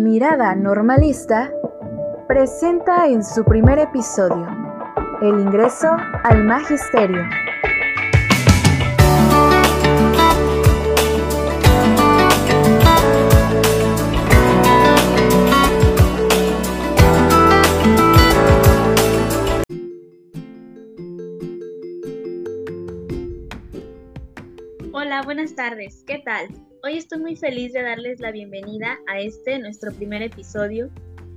Mirada Normalista presenta en su primer episodio el ingreso al magisterio. Hola, buenas tardes. ¿Qué tal? Hoy estoy muy feliz de darles la bienvenida a este, nuestro primer episodio,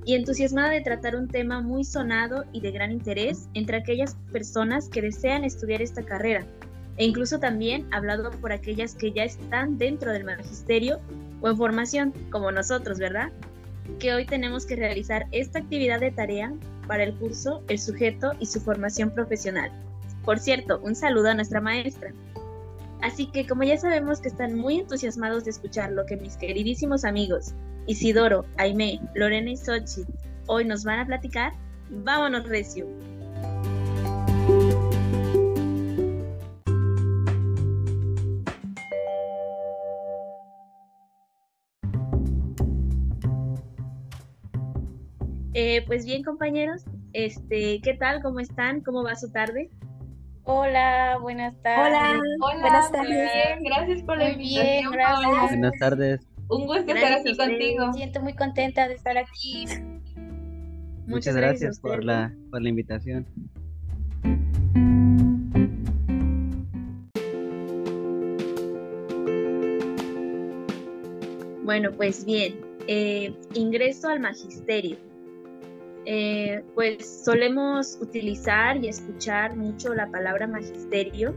y entusiasmada de tratar un tema muy sonado y de gran interés entre aquellas personas que desean estudiar esta carrera, e incluso también hablado por aquellas que ya están dentro del magisterio o en formación, como nosotros, ¿verdad? Que hoy tenemos que realizar esta actividad de tarea para el curso, el sujeto y su formación profesional. Por cierto, un saludo a nuestra maestra. Así que como ya sabemos que están muy entusiasmados de escuchar lo que mis queridísimos amigos Isidoro, Aime, Lorena y Sochi hoy nos van a platicar, vámonos recio. Eh, pues bien compañeros, este, ¿qué tal? ¿Cómo están? ¿Cómo va su tarde? Hola, buenas tardes. Hola, buenas tardes. Bien, gracias por la invitación. gracias. Buenas tardes. Un gusto estar aquí contigo. Me siento muy contenta de estar aquí. Muchas, gracias, por la, por la invitación. Bueno, pues bien, eh, ingreso al magisterio. Eh, pues solemos utilizar y escuchar mucho la palabra magisterio,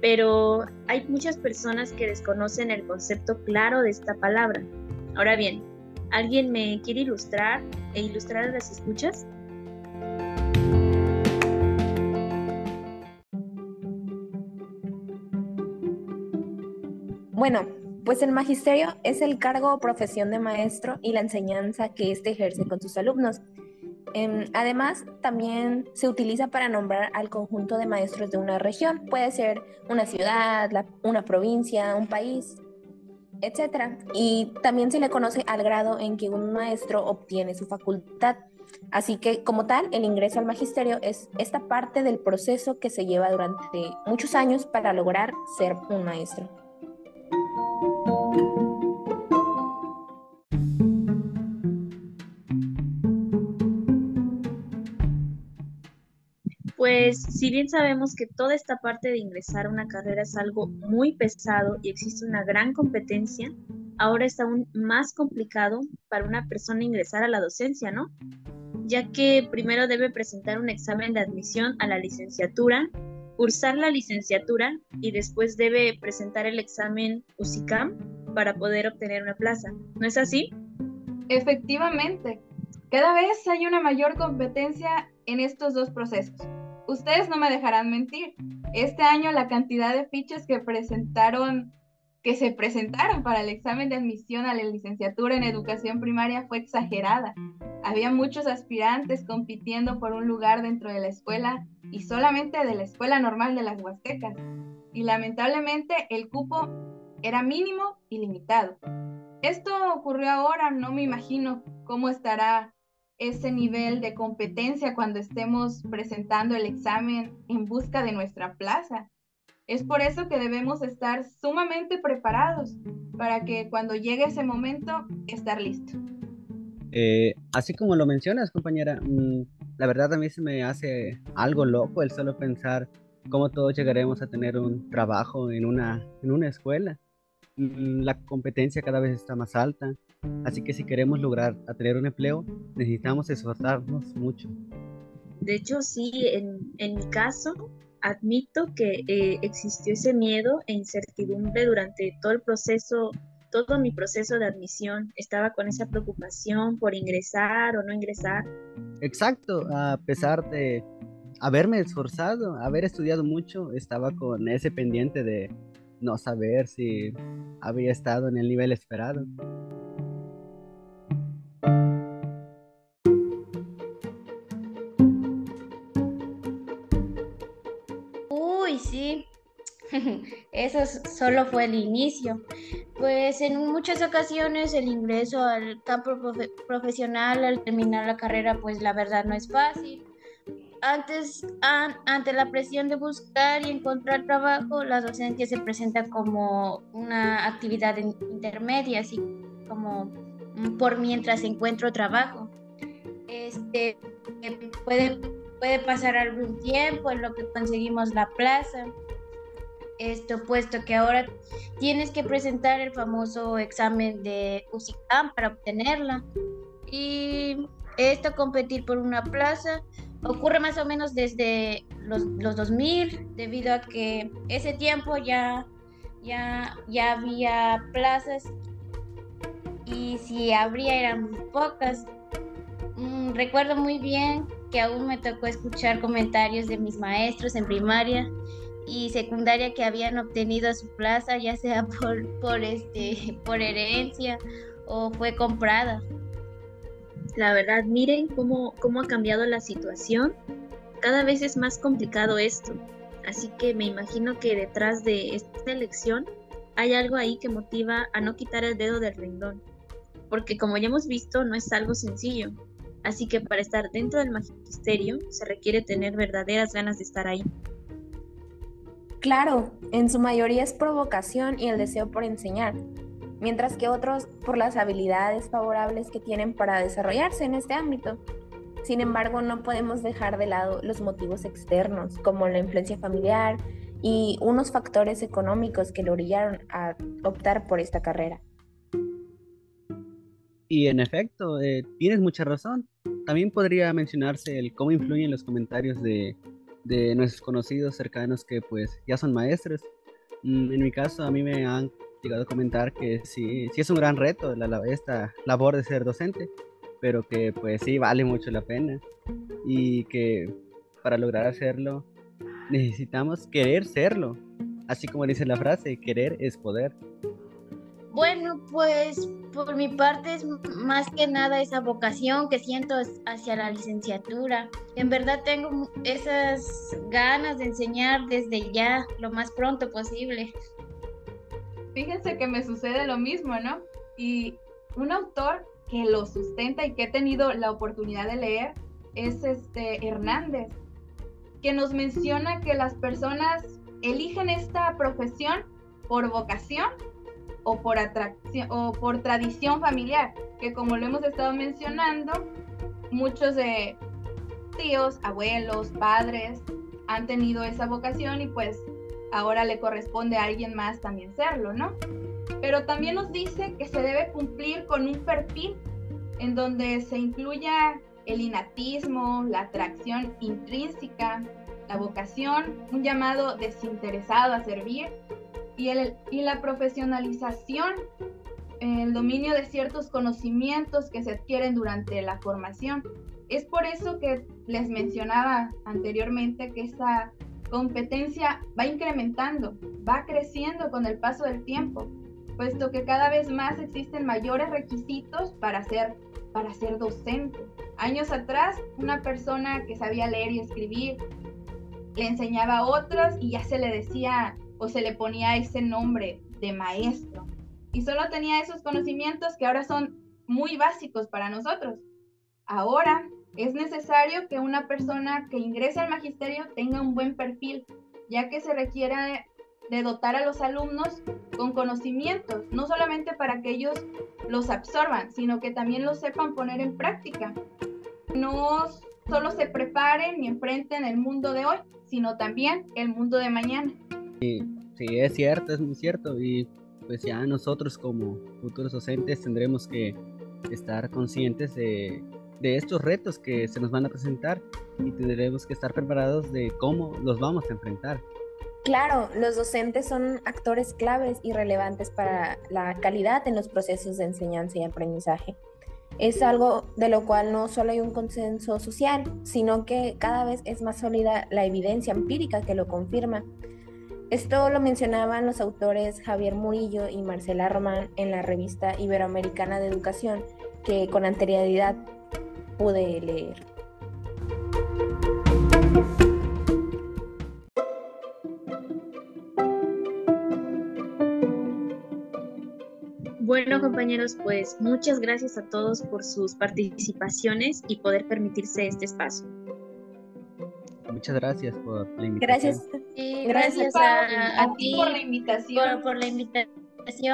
pero hay muchas personas que desconocen el concepto claro de esta palabra. Ahora bien, ¿alguien me quiere ilustrar e ilustrar las escuchas? Bueno, pues el magisterio es el cargo o profesión de maestro y la enseñanza que éste ejerce con sus alumnos. Em, además, también se utiliza para nombrar al conjunto de maestros de una región. Puede ser una ciudad, una provincia, un país, etc. Y también se le conoce al grado en que un maestro obtiene su facultad. Así que, como tal, el ingreso al magisterio es esta parte del proceso que se lleva durante muchos años para lograr ser un maestro. Pues si bien sabemos que toda esta parte de ingresar a una carrera es algo muy pesado y existe una gran competencia, ahora es aún más complicado para una persona ingresar a la docencia, ¿no? Ya que primero debe presentar un examen de admisión a la licenciatura, cursar la licenciatura y después debe presentar el examen UCICAM para poder obtener una plaza. ¿No es así? Efectivamente, cada vez hay una mayor competencia en estos dos procesos ustedes no me dejarán mentir. Este año la cantidad de fichas que presentaron, que se presentaron para el examen de admisión a la licenciatura en educación primaria fue exagerada. Había muchos aspirantes compitiendo por un lugar dentro de la escuela y solamente de la escuela normal de las Huastecas. Y lamentablemente el cupo era mínimo y limitado. Esto ocurrió ahora, no me imagino cómo estará ese nivel de competencia cuando estemos presentando el examen en busca de nuestra plaza. Es por eso que debemos estar sumamente preparados para que cuando llegue ese momento, estar listo. Eh, así como lo mencionas, compañera, mm, la verdad a mí se me hace algo loco el solo pensar cómo todos llegaremos a tener un trabajo en una, en una escuela. La competencia cada vez está más alta, Así que si queremos lograr tener un empleo, necesitamos esforzarnos mucho. De hecho, sí, en, en mi caso, admito que eh, existió ese miedo e incertidumbre durante todo el proceso, todo mi proceso de admisión. Estaba con esa preocupación por ingresar o no ingresar. Exacto, a pesar de haberme esforzado, haber estudiado mucho, estaba con ese pendiente de no saber si había estado en el nivel esperado. eso solo fue el inicio. Pues en muchas ocasiones el ingreso al campo profesional al terminar la carrera, pues la verdad no es fácil. Antes, ante la presión de buscar y encontrar trabajo, la docencia se presenta como una actividad intermedia, así como por mientras encuentro trabajo. Este, puede, puede pasar algún tiempo en lo que conseguimos la plaza esto puesto que ahora tienes que presentar el famoso examen de USICAM para obtenerla. Y esto, competir por una plaza, ocurre más o menos desde los, los 2000, debido a que ese tiempo ya, ya, ya había plazas y si habría eran muy pocas. Mm, recuerdo muy bien que aún me tocó escuchar comentarios de mis maestros en primaria y secundaria que habían obtenido su plaza, ya sea por, por, este, por herencia o fue comprada. La verdad, miren cómo, cómo ha cambiado la situación. Cada vez es más complicado esto. Así que me imagino que detrás de esta elección hay algo ahí que motiva a no quitar el dedo del renglón. Porque como ya hemos visto, no es algo sencillo. Así que para estar dentro del magisterio se requiere tener verdaderas ganas de estar ahí. Claro, en su mayoría es provocación y el deseo por enseñar, mientras que otros por las habilidades favorables que tienen para desarrollarse en este ámbito. Sin embargo, no podemos dejar de lado los motivos externos, como la influencia familiar y unos factores económicos que lo orillaron a optar por esta carrera. Y en efecto, eh, tienes mucha razón. También podría mencionarse el cómo influyen los comentarios de de nuestros conocidos cercanos que pues ya son maestros. Mm, en mi caso a mí me han llegado a comentar que sí, sí es un gran reto esta labor de ser docente, pero que pues sí vale mucho la pena y que para lograr hacerlo necesitamos querer serlo. Así como dice la frase, querer es poder. Bueno, pues por mi parte es más que nada esa vocación que siento hacia la licenciatura. En verdad tengo esas ganas de enseñar desde ya, lo más pronto posible. Fíjense que me sucede lo mismo, ¿no? Y un autor que lo sustenta y que he tenido la oportunidad de leer es este Hernández, que nos menciona que las personas eligen esta profesión por vocación o por atracción o por tradición familiar, que como lo hemos estado mencionando, muchos de tíos, abuelos, padres han tenido esa vocación y pues ahora le corresponde a alguien más también serlo, ¿no? Pero también nos dice que se debe cumplir con un perfil en donde se incluya el inatismo, la atracción intrínseca, la vocación, un llamado desinteresado a servir y, el, y la profesionalización, el dominio de ciertos conocimientos que se adquieren durante la formación. Es por eso que les mencionaba anteriormente que esa competencia va incrementando, va creciendo con el paso del tiempo, puesto que cada vez más existen mayores requisitos para ser, para ser docente. Años atrás, una persona que sabía leer y escribir le enseñaba a otros y ya se le decía o se le ponía ese nombre de maestro. Y solo tenía esos conocimientos que ahora son muy básicos para nosotros. Ahora es necesario que una persona que ingrese al magisterio tenga un buen perfil, ya que se requiere de dotar a los alumnos con conocimientos, no solamente para que ellos los absorban, sino que también los sepan poner en práctica. No solo se preparen y enfrenten el mundo de hoy, sino también el mundo de mañana. Sí, es cierto, es muy cierto. Y pues ya nosotros como futuros docentes tendremos que estar conscientes de, de estos retos que se nos van a presentar y tendremos que estar preparados de cómo los vamos a enfrentar. Claro, los docentes son actores claves y relevantes para la calidad en los procesos de enseñanza y aprendizaje. Es algo de lo cual no solo hay un consenso social, sino que cada vez es más sólida la evidencia empírica que lo confirma. Esto lo mencionaban los autores Javier Murillo y Marcela Román en la revista Iberoamericana de Educación, que con anterioridad pude leer. Bueno, compañeros, pues muchas gracias a todos por sus participaciones y poder permitirse este espacio. Muchas gracias por la invitación. Gracias. Sí, Gracias gracias, a, a ti ti por la invitación. por, por la invitación.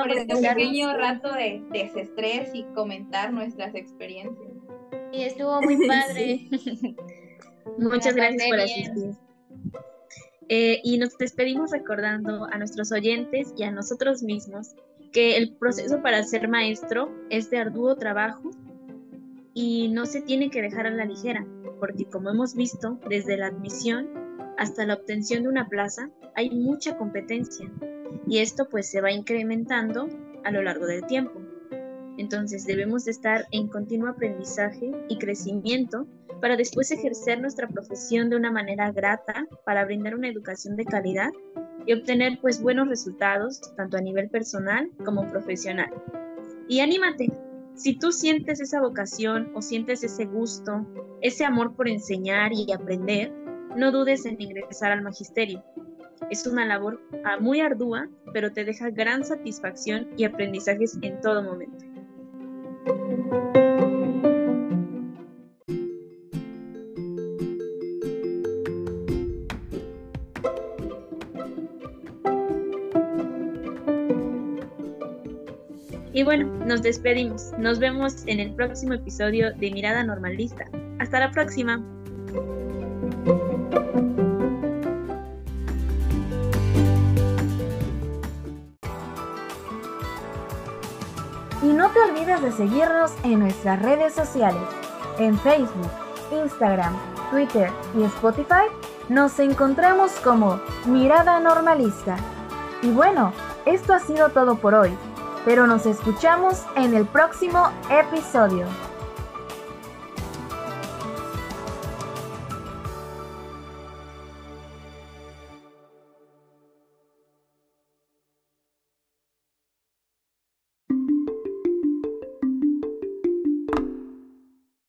por este pequeño rato de desestrés y comentar nuestras experiencias. Sí, estuvo muy padre. Muchas La gracias por asistir. Eh, y nos despedimos recordando a nuestros oyentes y a nosotros mismos que el proceso para ser maestro es de arduo trabajo y no se tiene que dejar a la ligera, porque como hemos visto, desde la admisión hasta la obtención de una plaza hay mucha competencia y esto pues se va incrementando a lo largo del tiempo. Entonces debemos de estar en continuo aprendizaje y crecimiento para después ejercer nuestra profesión de una manera grata, para brindar una educación de calidad y obtener pues buenos resultados tanto a nivel personal como profesional. Y anímate, si tú sientes esa vocación o sientes ese gusto, ese amor por enseñar y aprender, no dudes en ingresar al magisterio. Es una labor ah, muy ardua, pero te deja gran satisfacción y aprendizajes en todo momento. Bueno, nos despedimos. Nos vemos en el próximo episodio de Mirada Normalista. Hasta la próxima. Y no te olvides de seguirnos en nuestras redes sociales. En Facebook, Instagram, Twitter y Spotify nos encontramos como Mirada Normalista. Y bueno, esto ha sido todo por hoy, pero nos escuchamos en el próximo episodio.